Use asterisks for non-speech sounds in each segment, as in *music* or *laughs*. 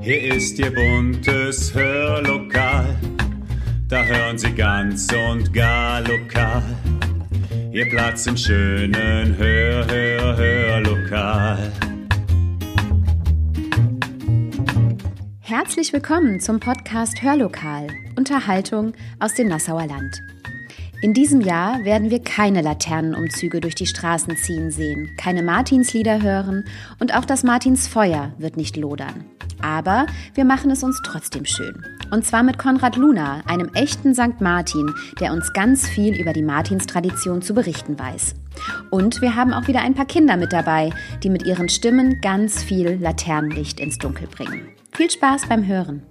Hier ist Ihr buntes Hörlokal, da hören Sie ganz und gar lokal. Ihr Platz im schönen Hör, Hör, Hörlokal. Herzlich willkommen zum Podcast Hörlokal, Unterhaltung aus dem Nassauer Land. In diesem Jahr werden wir keine Laternenumzüge durch die Straßen ziehen sehen, keine Martinslieder hören und auch das Martinsfeuer wird nicht lodern. Aber wir machen es uns trotzdem schön. Und zwar mit Konrad Luna, einem echten St. Martin, der uns ganz viel über die Martinstradition zu berichten weiß. Und wir haben auch wieder ein paar Kinder mit dabei, die mit ihren Stimmen ganz viel Laternenlicht ins Dunkel bringen. Viel Spaß beim Hören.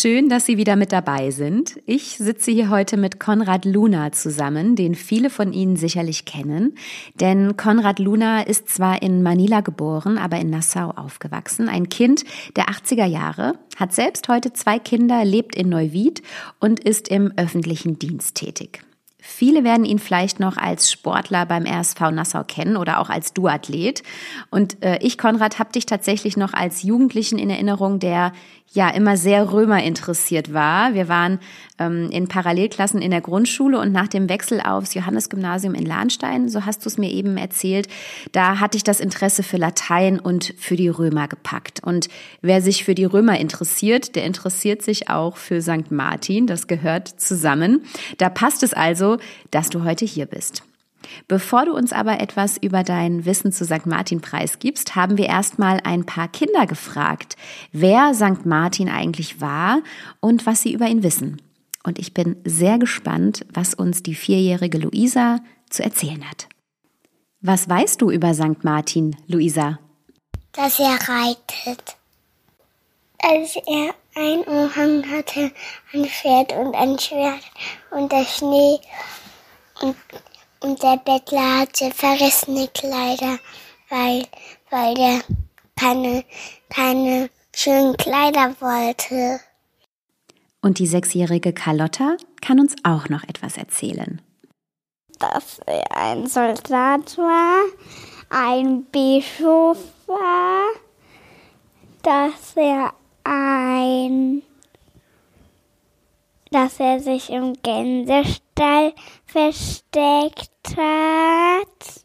Schön, dass Sie wieder mit dabei sind. Ich sitze hier heute mit Konrad Luna zusammen, den viele von Ihnen sicherlich kennen. Denn Konrad Luna ist zwar in Manila geboren, aber in Nassau aufgewachsen. Ein Kind der 80er Jahre, hat selbst heute zwei Kinder, lebt in Neuwied und ist im öffentlichen Dienst tätig. Viele werden ihn vielleicht noch als Sportler beim RSV Nassau kennen oder auch als Duathlet. Und äh, ich, Konrad, habe dich tatsächlich noch als Jugendlichen in Erinnerung, der ja immer sehr Römer interessiert war. Wir waren ähm, in Parallelklassen in der Grundschule und nach dem Wechsel aufs Johannesgymnasium in Lahnstein, so hast du es mir eben erzählt, da hatte ich das Interesse für Latein und für die Römer gepackt. Und wer sich für die Römer interessiert, der interessiert sich auch für St. Martin. Das gehört zusammen. Da passt es also, dass du heute hier bist. Bevor du uns aber etwas über dein Wissen zu St. Martin preisgibst, haben wir erstmal ein paar Kinder gefragt, wer St. Martin eigentlich war und was sie über ihn wissen. Und ich bin sehr gespannt, was uns die vierjährige Luisa zu erzählen hat. Was weißt du über St. Martin, Luisa? Dass er reitet. Als er ein Umhang hatte, ein Pferd und ein Schwert und der Schnee und und der Bettler hatte verrissene Kleider, weil, weil er keine, keine schönen Kleider wollte. Und die sechsjährige Carlotta kann uns auch noch etwas erzählen. Dass er ein Soldat war, ein Bischof war, dass er ein dass er sich im Gänsestall versteckt hat.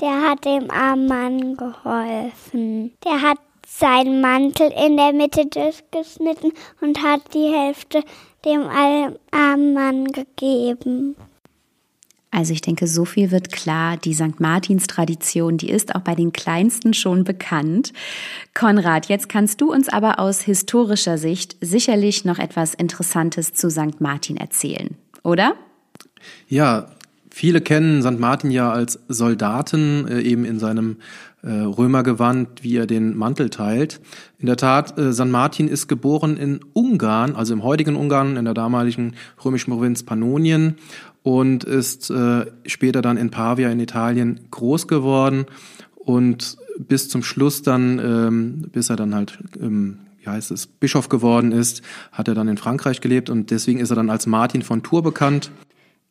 Der hat dem armen Mann geholfen. Der hat seinen Mantel in der Mitte durchgeschnitten und hat die Hälfte dem armen Mann gegeben. Also ich denke, so viel wird klar. Die St. Martins-Tradition, die ist auch bei den Kleinsten schon bekannt. Konrad, jetzt kannst du uns aber aus historischer Sicht sicherlich noch etwas Interessantes zu St. Martin erzählen, oder? Ja, viele kennen St. Martin ja als Soldaten, äh, eben in seinem äh, Römergewand, wie er den Mantel teilt. In der Tat, äh, St. Martin ist geboren in Ungarn, also im heutigen Ungarn, in der damaligen römischen Provinz Pannonien und ist äh, später dann in Pavia in Italien groß geworden und bis zum Schluss dann, ähm, bis er dann halt, ähm, wie heißt es, Bischof geworden ist, hat er dann in Frankreich gelebt und deswegen ist er dann als Martin von Tours bekannt.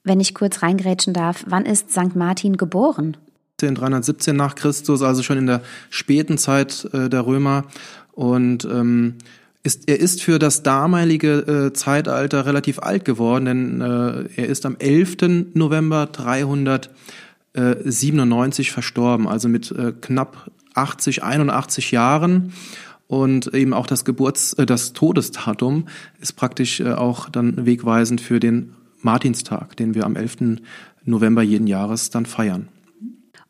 Wenn ich kurz reingrätschen darf, wann ist St. Martin geboren? 317 nach Christus, also schon in der späten Zeit äh, der Römer und ähm, ist, er ist für das damalige äh, Zeitalter relativ alt geworden, denn äh, er ist am 11. November 397 verstorben, also mit äh, knapp 80, 81 Jahren. Und eben auch das Geburts-, äh, das Todesdatum ist praktisch äh, auch dann wegweisend für den Martinstag, den wir am 11. November jeden Jahres dann feiern.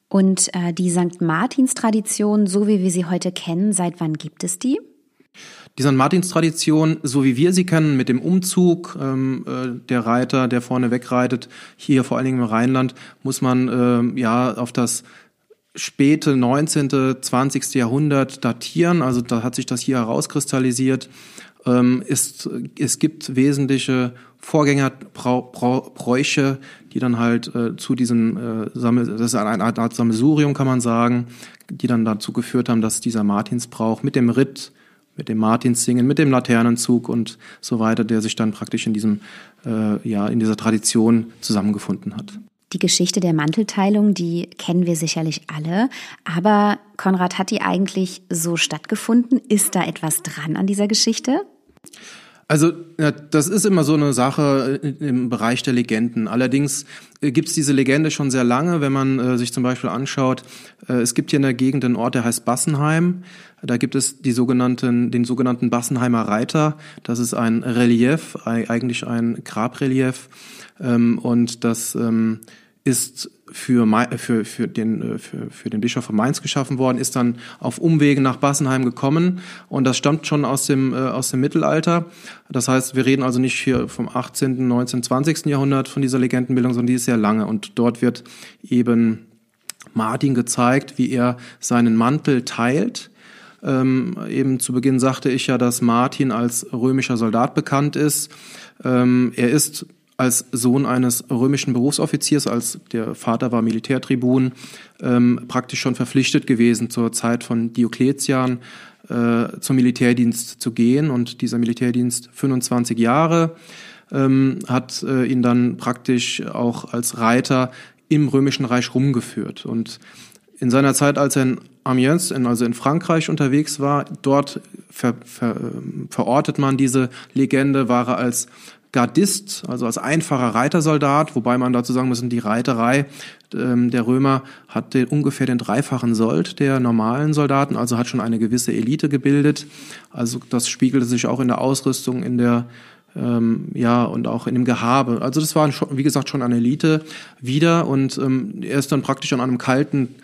Und äh, die St. Martins-Tradition, so wie wir sie heute kennen, seit wann gibt es die? Die St. Martins-Tradition, so wie wir sie kennen, mit dem Umzug ähm, äh, der Reiter, der vorne wegreitet, hier vor allen Dingen im Rheinland, muss man äh, ja auf das späte 19., 20. Jahrhundert datieren. Also da hat sich das hier herauskristallisiert. Ähm, ist, es gibt wesentliche Vorgängerbräuche, die dann halt äh, zu diesem äh, Sammel, das ist eine Art Sammelsurium, kann man sagen, die dann dazu geführt haben, dass dieser Martinsbrauch mit dem Ritt mit dem Martinssingen, mit dem Laternenzug und so weiter, der sich dann praktisch in diesem, äh, ja, in dieser Tradition zusammengefunden hat. Die Geschichte der Mantelteilung, die kennen wir sicherlich alle. Aber Konrad, hat die eigentlich so stattgefunden? Ist da etwas dran an dieser Geschichte? Also das ist immer so eine Sache im Bereich der Legenden. Allerdings äh, gibt es diese Legende schon sehr lange, wenn man äh, sich zum Beispiel anschaut, äh, es gibt hier in der Gegend einen Ort, der heißt Bassenheim. Da gibt es die sogenannten, den sogenannten Bassenheimer Reiter. Das ist ein Relief, eigentlich ein Grabrelief. Ähm, und das ähm, ist für, für, für, den, äh, für, für den Bischof von Mainz geschaffen worden, ist dann auf Umwegen nach Bassenheim gekommen und das stammt schon aus dem, äh, aus dem Mittelalter. Das heißt, wir reden also nicht hier vom 18., 19., 20. Jahrhundert von dieser Legendenbildung, sondern die ist sehr lange und dort wird eben Martin gezeigt, wie er seinen Mantel teilt. Ähm, eben zu Beginn sagte ich ja, dass Martin als römischer Soldat bekannt ist. Ähm, er ist als Sohn eines römischen Berufsoffiziers, als der Vater war Militärtribun, ähm, praktisch schon verpflichtet gewesen, zur Zeit von Diokletian äh, zum Militärdienst zu gehen. Und dieser Militärdienst 25 Jahre ähm, hat äh, ihn dann praktisch auch als Reiter im Römischen Reich rumgeführt. Und in seiner Zeit, als er in Amiens, in, also in Frankreich unterwegs war, dort ver, ver, verortet man diese Legende, war er als Gardist, also als einfacher Reitersoldat, wobei man dazu sagen muss, die Reiterei ähm, der Römer hat den, ungefähr den dreifachen Sold der normalen Soldaten, also hat schon eine gewisse Elite gebildet. Also das spiegelte sich auch in der Ausrüstung, in der ähm, ja und auch in dem Gehabe. Also das war schon, wie gesagt schon eine Elite wieder und ähm, er ist dann praktisch an einem kalten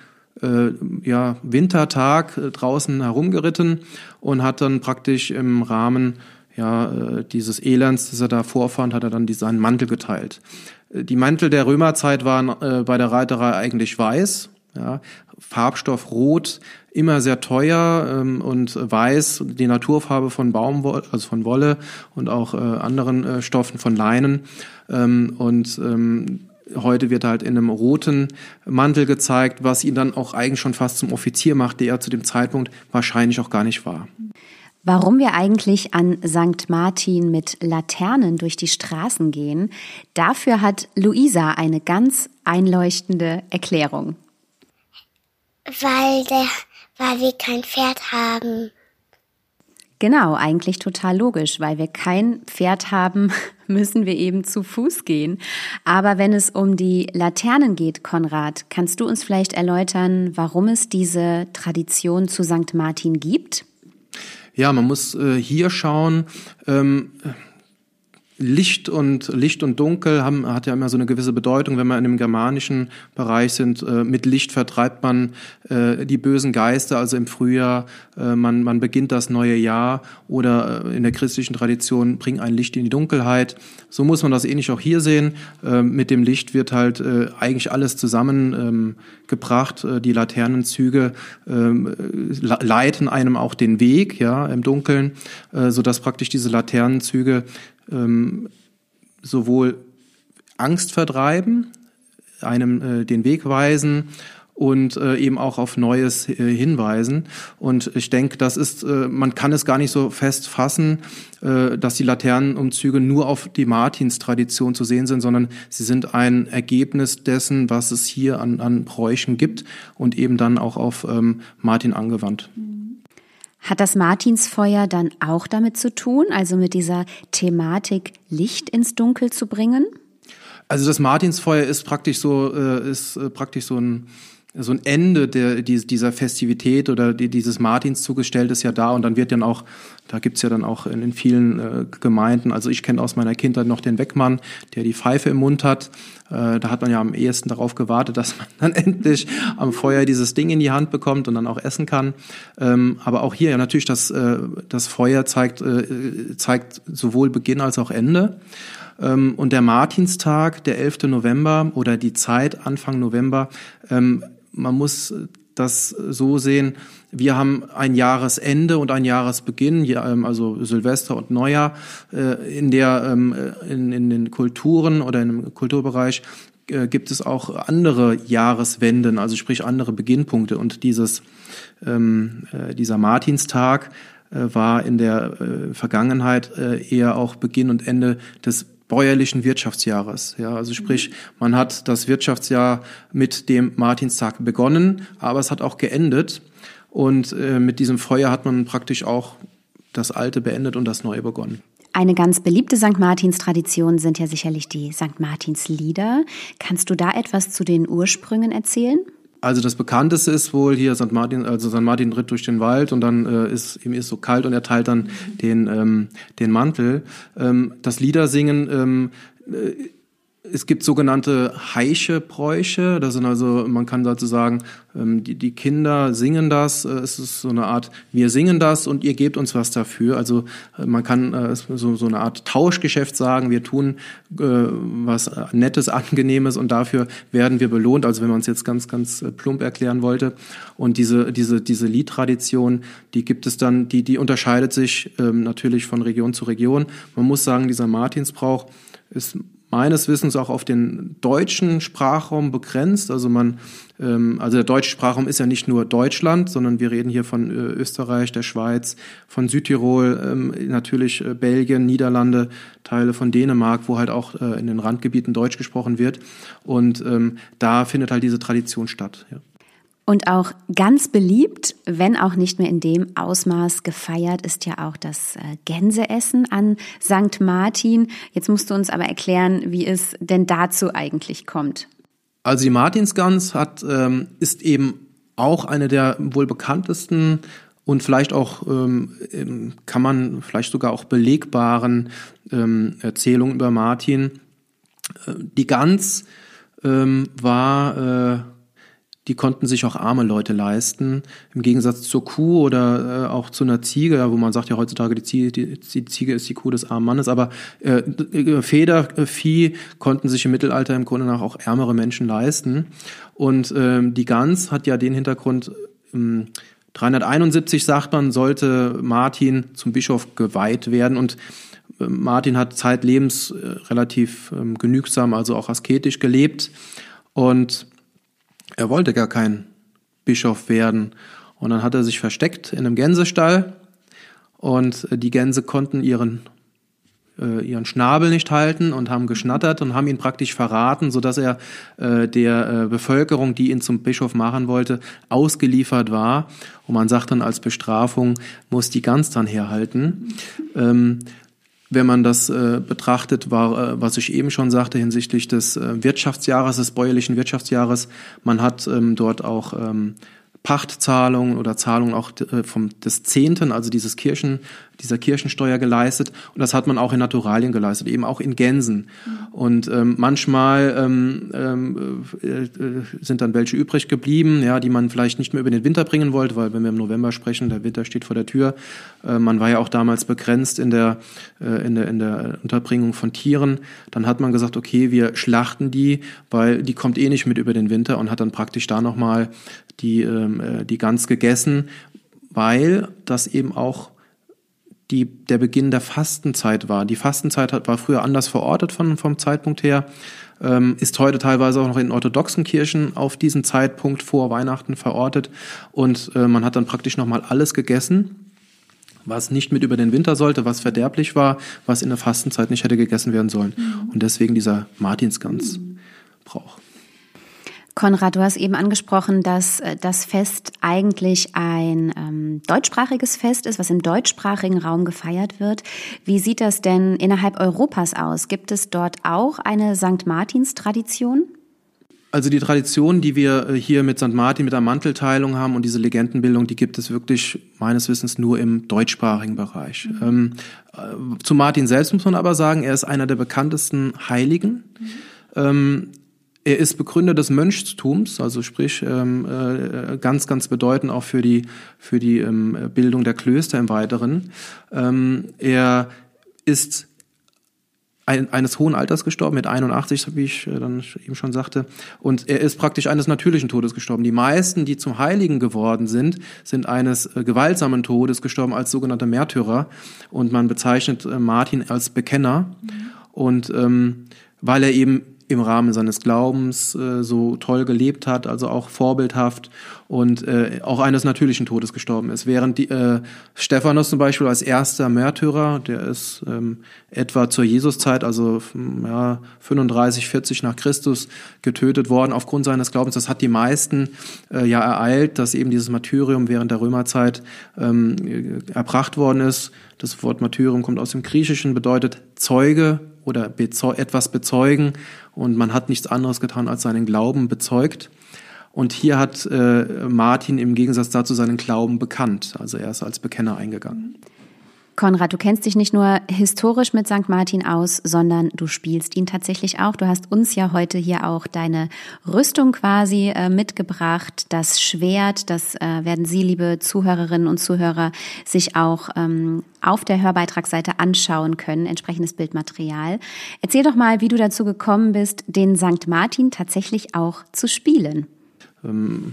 äh, ja, Wintertag äh, draußen herumgeritten und hat dann praktisch im Rahmen ja, äh, dieses Elends, das er da vorfand, hat er dann seinen Mantel geteilt. Äh, die Mantel der Römerzeit waren äh, bei der Reiterei eigentlich weiß, ja, Farbstoff rot, immer sehr teuer ähm, und weiß, die Naturfarbe von Baumwolle, also von Wolle und auch äh, anderen äh, Stoffen von Leinen. Ähm, und ähm, heute wird halt in einem roten Mantel gezeigt, was ihn dann auch eigentlich schon fast zum Offizier macht, der er zu dem Zeitpunkt wahrscheinlich auch gar nicht war. Warum wir eigentlich an St. Martin mit Laternen durch die Straßen gehen, dafür hat Luisa eine ganz einleuchtende Erklärung. Weil, der, weil wir kein Pferd haben. Genau, eigentlich total logisch. Weil wir kein Pferd haben, *laughs* müssen wir eben zu Fuß gehen. Aber wenn es um die Laternen geht, Konrad, kannst du uns vielleicht erläutern, warum es diese Tradition zu St. Martin gibt? Ja, man muss äh, hier schauen. Ähm, Licht und Licht und Dunkel haben, hat ja immer so eine gewisse Bedeutung, wenn wir in dem germanischen Bereich sind. Äh, mit Licht vertreibt man äh, die bösen Geister, also im Frühjahr, äh, man, man beginnt das neue Jahr oder äh, in der christlichen Tradition bringt ein Licht in die Dunkelheit. So muss man das ähnlich auch hier sehen. Äh, mit dem Licht wird halt äh, eigentlich alles zusammengebracht. Ähm, die Laternenzüge ähm, leiten einem auch den Weg, ja, im Dunkeln, sodass praktisch diese Laternenzüge ähm, sowohl Angst vertreiben, einem äh, den Weg weisen und äh, eben auch auf Neues äh, hinweisen. Und ich denke, das ist, äh, man kann es gar nicht so fest fassen, äh, dass die Laternenumzüge nur auf die Martinstradition zu sehen sind, sondern sie sind ein Ergebnis dessen, was es hier an, an Bräuchen gibt und eben dann auch auf ähm, Martin angewandt. Hat das Martinsfeuer dann auch damit zu tun, also mit dieser Thematik Licht ins Dunkel zu bringen? Also das Martinsfeuer ist praktisch so, äh, ist äh, praktisch so ein so ein Ende der, dieser Festivität oder dieses Martinszuges stellt es ja da und dann wird dann auch, da gibt's ja dann auch in, in vielen äh, Gemeinden, also ich kenne aus meiner Kindheit noch den Weckmann, der die Pfeife im Mund hat. Äh, da hat man ja am ehesten darauf gewartet, dass man *laughs* dann endlich am Feuer dieses Ding in die Hand bekommt und dann auch essen kann. Ähm, aber auch hier ja natürlich, das, äh, das Feuer zeigt, äh, zeigt sowohl Beginn als auch Ende. Ähm, und der Martinstag, der 11. November oder die Zeit Anfang November, ähm, man muss das so sehen, wir haben ein Jahresende und ein Jahresbeginn, ähm, also Silvester und Neujahr, äh, in der ähm, in, in den Kulturen oder im Kulturbereich äh, gibt es auch andere Jahreswenden, also sprich andere Beginnpunkte. Und dieses ähm, äh, dieser Martinstag war in der Vergangenheit eher auch Beginn und Ende des bäuerlichen Wirtschaftsjahres. Ja, also sprich, man hat das Wirtschaftsjahr mit dem Martinstag begonnen, aber es hat auch geendet. Und äh, mit diesem Feuer hat man praktisch auch das Alte beendet und das Neue begonnen. Eine ganz beliebte St. Martins-Tradition sind ja sicherlich die St. Martins-Lieder. Kannst du da etwas zu den Ursprüngen erzählen? Also das bekannteste ist wohl hier St. Martin, also St. Martin ritt durch den Wald und dann äh, ist ihm ist so kalt und er teilt dann den ähm, den Mantel. Ähm, das Liedersingen ähm, äh, es gibt sogenannte heische Bräuche. Das sind also, man kann dazu sagen, ähm, die, Kinder singen das. Äh, es ist so eine Art, wir singen das und ihr gebt uns was dafür. Also äh, man kann äh, so, so eine Art Tauschgeschäft sagen. Wir tun was Nettes, Angenehmes und dafür werden wir belohnt. Also wenn man es jetzt ganz, ganz plump erklären wollte. Und diese, diese, diese Liedtradition, die gibt es dann, die, die unterscheidet sich ähm, natürlich von Region zu Region. Man muss sagen, dieser Martinsbrauch ist meines Wissens auch auf den deutschen Sprachraum begrenzt. Also man, ähm, also der deutsche Sprachraum ist ja nicht nur Deutschland, sondern wir reden hier von äh, Österreich, der Schweiz, von Südtirol, ähm, natürlich äh, Belgien, Niederlande, Teile von Dänemark, wo halt auch äh, in den Randgebieten Deutsch gesprochen wird. Und ähm, da findet halt diese Tradition statt. Ja. Und auch ganz beliebt, wenn auch nicht mehr in dem Ausmaß gefeiert, ist ja auch das äh, Gänseessen an St. Martin. Jetzt musst du uns aber erklären, wie es denn dazu eigentlich kommt. Also die Martinsgans hat, ähm, ist eben auch eine der wohl bekanntesten und vielleicht auch ähm, kann man vielleicht sogar auch belegbaren ähm, Erzählungen über Martin. Äh, die Gans ähm, war äh, die konnten sich auch arme Leute leisten. Im Gegensatz zur Kuh oder äh, auch zu einer Ziege, wo man sagt ja heutzutage, die Ziege, die, die Ziege ist die Kuh des armen Mannes, aber äh, Federvieh konnten sich im Mittelalter im Grunde nach auch ärmere Menschen leisten. Und ähm, die Gans hat ja den Hintergrund, ähm, 371 sagt man, sollte Martin zum Bischof geweiht werden und äh, Martin hat zeitlebens äh, relativ ähm, genügsam, also auch asketisch gelebt und er wollte gar kein Bischof werden. Und dann hat er sich versteckt in einem Gänsestall und die Gänse konnten ihren äh, ihren Schnabel nicht halten und haben geschnattert und haben ihn praktisch verraten, so dass er äh, der äh, Bevölkerung, die ihn zum Bischof machen wollte, ausgeliefert war. Und man sagt dann als Bestrafung, muss die Gans dann herhalten. Ähm, wenn man das äh, betrachtet, war, äh, was ich eben schon sagte hinsichtlich des äh, Wirtschaftsjahres, des bäuerlichen Wirtschaftsjahres, man hat ähm, dort auch ähm, Pachtzahlungen oder Zahlungen auch äh, vom des Zehnten, also dieses Kirchen, dieser Kirchensteuer geleistet. Und das hat man auch in Naturalien geleistet, eben auch in Gänsen. Mhm. Und ähm, manchmal ähm, ähm, äh, sind dann welche übrig geblieben, ja, die man vielleicht nicht mehr über den Winter bringen wollte, weil wenn wir im November sprechen, der Winter steht vor der Tür. Äh, man war ja auch damals begrenzt in der, äh, in der, in der Unterbringung von Tieren. Dann hat man gesagt, okay, wir schlachten die, weil die kommt eh nicht mit über den Winter und hat dann praktisch da nochmal die, ähm, äh, die Gans gegessen, weil das eben auch die, der Beginn der Fastenzeit war. Die Fastenzeit hat, war früher anders verortet von, vom Zeitpunkt her, ähm, ist heute teilweise auch noch in orthodoxen Kirchen auf diesen Zeitpunkt vor Weihnachten verortet und äh, man hat dann praktisch nochmal alles gegessen, was nicht mit über den Winter sollte, was verderblich war, was in der Fastenzeit nicht hätte gegessen werden sollen. Mhm. Und deswegen dieser Martinsgans-Brauch. Konrad, du hast eben angesprochen, dass äh, das Fest eigentlich ein ähm, deutschsprachiges Fest ist, was im deutschsprachigen Raum gefeiert wird. Wie sieht das denn innerhalb Europas aus? Gibt es dort auch eine St. Martins-Tradition? Also die Tradition, die wir äh, hier mit St. Martin, mit der Mantelteilung haben und diese Legendenbildung, die gibt es wirklich meines Wissens nur im deutschsprachigen Bereich. Mhm. Ähm, äh, zu Martin selbst muss man aber sagen, er ist einer der bekanntesten Heiligen. Mhm. Ähm, er ist Begründer des Mönchstums, also sprich ähm, äh, ganz, ganz bedeutend auch für die, für die ähm, Bildung der Klöster im Weiteren. Ähm, er ist ein, eines hohen Alters gestorben, mit 81, wie ich äh, dann eben schon sagte. Und er ist praktisch eines natürlichen Todes gestorben. Die meisten, die zum Heiligen geworden sind, sind eines äh, gewaltsamen Todes gestorben als sogenannte Märtyrer. Und man bezeichnet äh, Martin als Bekenner. Mhm. Und ähm, weil er eben im Rahmen seines Glaubens äh, so toll gelebt hat, also auch vorbildhaft und äh, auch eines natürlichen Todes gestorben ist. Während die, äh, Stephanus zum Beispiel als erster Märtyrer, der ist ähm, etwa zur Jesuszeit, also ja, 35, 40 nach Christus getötet worden aufgrund seines Glaubens. Das hat die meisten äh, ja ereilt, dass eben dieses Martyrium während der Römerzeit ähm, erbracht worden ist. Das Wort Martyrium kommt aus dem Griechischen, bedeutet Zeuge oder bezeu etwas bezeugen und man hat nichts anderes getan, als seinen Glauben bezeugt. Und hier hat äh, Martin im Gegensatz dazu seinen Glauben bekannt, also er ist als Bekenner eingegangen. Konrad, du kennst dich nicht nur historisch mit St. Martin aus, sondern du spielst ihn tatsächlich auch. Du hast uns ja heute hier auch deine Rüstung quasi äh, mitgebracht, das Schwert. Das äh, werden Sie, liebe Zuhörerinnen und Zuhörer, sich auch ähm, auf der Hörbeitragsseite anschauen können, entsprechendes Bildmaterial. Erzähl doch mal, wie du dazu gekommen bist, den St. Martin tatsächlich auch zu spielen. Ähm,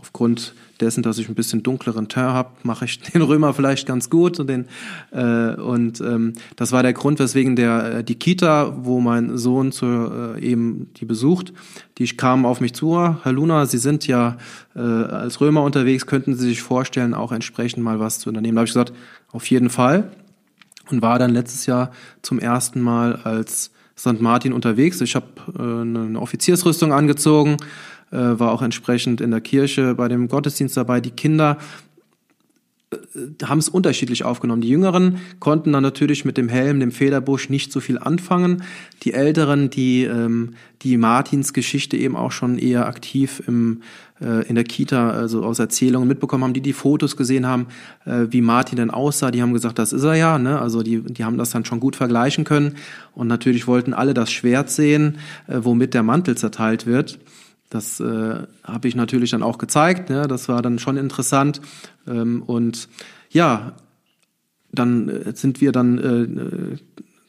aufgrund dessen, dass ich ein bisschen dunkleren Teint habe, mache ich *laughs* den Römer vielleicht ganz gut. Und, den, äh, und ähm, das war der Grund, weswegen der äh, die Kita, wo mein Sohn zur, äh, eben die besucht, die kam auf mich zu, Herr Luna, Sie sind ja äh, als Römer unterwegs, könnten Sie sich vorstellen, auch entsprechend mal was zu unternehmen? Da habe ich gesagt, auf jeden Fall. Und war dann letztes Jahr zum ersten Mal als St. Martin unterwegs. Ich habe äh, eine Offiziersrüstung angezogen, war auch entsprechend in der Kirche bei dem Gottesdienst dabei. Die Kinder äh, haben es unterschiedlich aufgenommen. Die Jüngeren konnten dann natürlich mit dem Helm, dem Federbusch nicht so viel anfangen. Die Älteren, die ähm, die Martins Geschichte eben auch schon eher aktiv im, äh, in der Kita, also aus Erzählungen mitbekommen haben, die die Fotos gesehen haben, äh, wie Martin denn aussah, die haben gesagt, das ist er ja. Ne? Also die, die haben das dann schon gut vergleichen können. Und natürlich wollten alle das Schwert sehen, äh, womit der Mantel zerteilt wird. Das äh, habe ich natürlich dann auch gezeigt. Ne? Das war dann schon interessant. Ähm, und ja, dann äh, sind wir dann äh,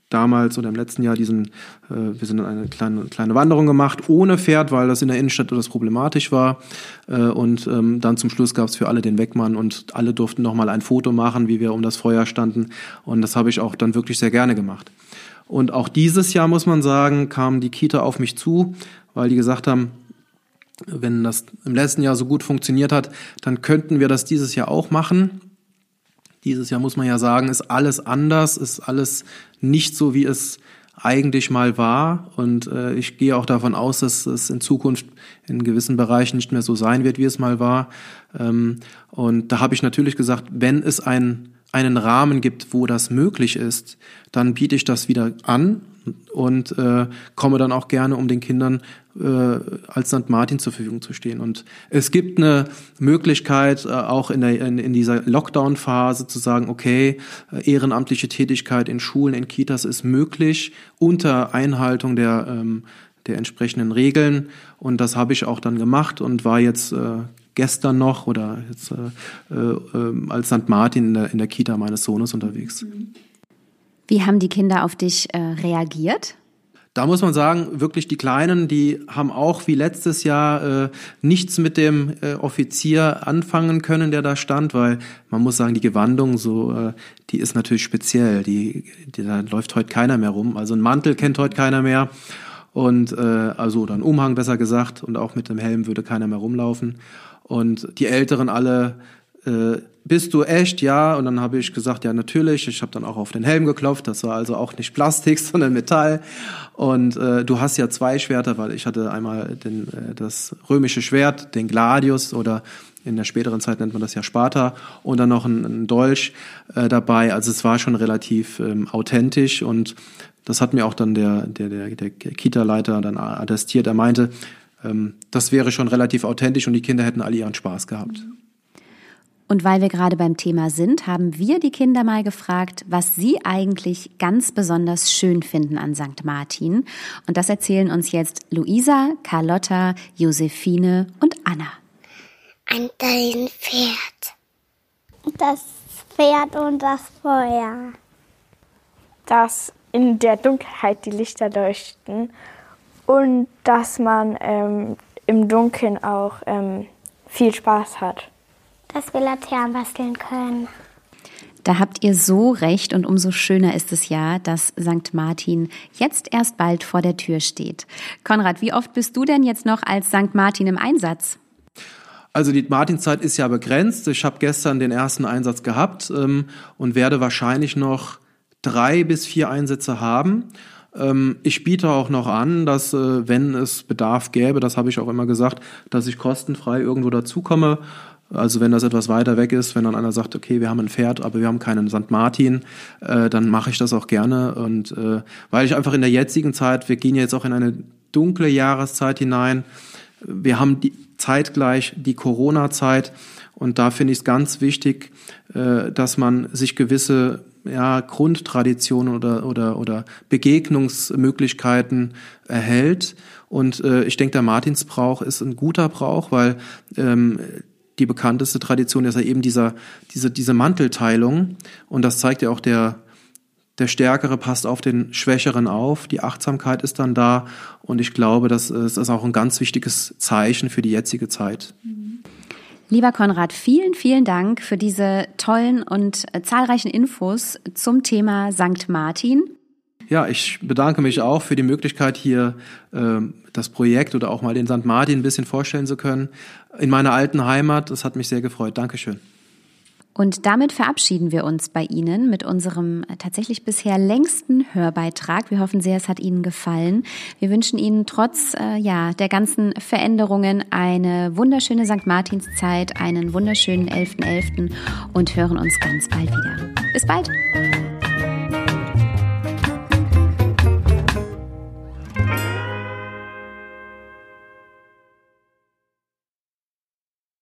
damals oder im letzten Jahr diesen, äh, wir sind dann eine kleine, kleine Wanderung gemacht ohne Pferd, weil das in der Innenstadt etwas problematisch war. Äh, und ähm, dann zum Schluss gab es für alle den Wegmann und alle durften nochmal ein Foto machen, wie wir um das Feuer standen. Und das habe ich auch dann wirklich sehr gerne gemacht. Und auch dieses Jahr, muss man sagen, kam die Kita auf mich zu, weil die gesagt haben, wenn das im letzten Jahr so gut funktioniert hat, dann könnten wir das dieses Jahr auch machen. Dieses Jahr muss man ja sagen, ist alles anders, ist alles nicht so, wie es eigentlich mal war. Und äh, ich gehe auch davon aus, dass es in Zukunft in gewissen Bereichen nicht mehr so sein wird, wie es mal war. Ähm, und da habe ich natürlich gesagt, wenn es ein, einen Rahmen gibt, wo das möglich ist, dann biete ich das wieder an und äh, komme dann auch gerne, um den Kindern äh, als St. Martin zur Verfügung zu stehen. Und es gibt eine Möglichkeit, äh, auch in, der, in, in dieser Lockdown-Phase zu sagen, okay, äh, ehrenamtliche Tätigkeit in Schulen, in Kitas ist möglich unter Einhaltung der, ähm, der entsprechenden Regeln. Und das habe ich auch dann gemacht und war jetzt äh, gestern noch oder jetzt äh, äh, als St. Martin in der, in der Kita meines Sohnes unterwegs. Wie haben die Kinder auf dich äh, reagiert? Da muss man sagen, wirklich die Kleinen, die haben auch wie letztes Jahr äh, nichts mit dem äh, Offizier anfangen können, der da stand, weil man muss sagen, die Gewandung so, äh, die ist natürlich speziell. Die, die, da läuft heute keiner mehr rum. Also ein Mantel kennt heute keiner mehr und äh, also dann Umhang besser gesagt und auch mit dem Helm würde keiner mehr rumlaufen. Und die Älteren alle äh, bist du echt? Ja. Und dann habe ich gesagt, ja, natürlich. Ich habe dann auch auf den Helm geklopft. Das war also auch nicht Plastik, *laughs* sondern Metall. Und äh, du hast ja zwei Schwerter, weil ich hatte einmal den, äh, das römische Schwert, den Gladius oder in der späteren Zeit nennt man das ja Sparta und dann noch ein, ein Dolch äh, dabei. Also es war schon relativ ähm, authentisch und das hat mir auch dann der, der, der, der Kita-Leiter dann attestiert. Er meinte, ähm, das wäre schon relativ authentisch und die Kinder hätten alle ihren Spaß gehabt. Und weil wir gerade beim Thema sind, haben wir die Kinder mal gefragt, was sie eigentlich ganz besonders schön finden an St. Martin. Und das erzählen uns jetzt Luisa, Carlotta, Josephine und Anna. An dein Pferd. Das Pferd und das Feuer. Dass in der Dunkelheit die Lichter leuchten und dass man ähm, im Dunkeln auch ähm, viel Spaß hat dass wir Laternen basteln können. Da habt ihr so recht und umso schöner ist es ja, dass St. Martin jetzt erst bald vor der Tür steht. Konrad, wie oft bist du denn jetzt noch als St. Martin im Einsatz? Also die Martinszeit ist ja begrenzt. Ich habe gestern den ersten Einsatz gehabt ähm, und werde wahrscheinlich noch drei bis vier Einsätze haben. Ähm, ich biete auch noch an, dass äh, wenn es Bedarf gäbe, das habe ich auch immer gesagt, dass ich kostenfrei irgendwo dazukomme. Also wenn das etwas weiter weg ist, wenn dann einer sagt, okay, wir haben ein Pferd, aber wir haben keinen St. Martin, äh, dann mache ich das auch gerne. Und äh, weil ich einfach in der jetzigen Zeit, wir gehen jetzt auch in eine dunkle Jahreszeit hinein, wir haben die, zeitgleich die Corona-Zeit und da finde ich es ganz wichtig, äh, dass man sich gewisse ja, Grundtraditionen oder, oder, oder Begegnungsmöglichkeiten erhält. Und äh, ich denke, der Martinsbrauch ist ein guter Brauch, weil ähm, die bekannteste Tradition ist ja eben dieser, diese, diese Mantelteilung. Und das zeigt ja auch der, der Stärkere passt auf den Schwächeren auf. Die Achtsamkeit ist dann da. Und ich glaube, das ist, ist auch ein ganz wichtiges Zeichen für die jetzige Zeit. Lieber Konrad, vielen, vielen Dank für diese tollen und äh, zahlreichen Infos zum Thema St. Martin. Ja, ich bedanke mich auch für die Möglichkeit, hier äh, das Projekt oder auch mal den St. Martin ein bisschen vorstellen zu können. In meiner alten Heimat, das hat mich sehr gefreut. Dankeschön. Und damit verabschieden wir uns bei Ihnen mit unserem tatsächlich bisher längsten Hörbeitrag. Wir hoffen sehr, es hat Ihnen gefallen. Wir wünschen Ihnen trotz äh, ja, der ganzen Veränderungen eine wunderschöne St. Martinszeit, einen wunderschönen 11.11. .11. und hören uns ganz bald wieder. Bis bald!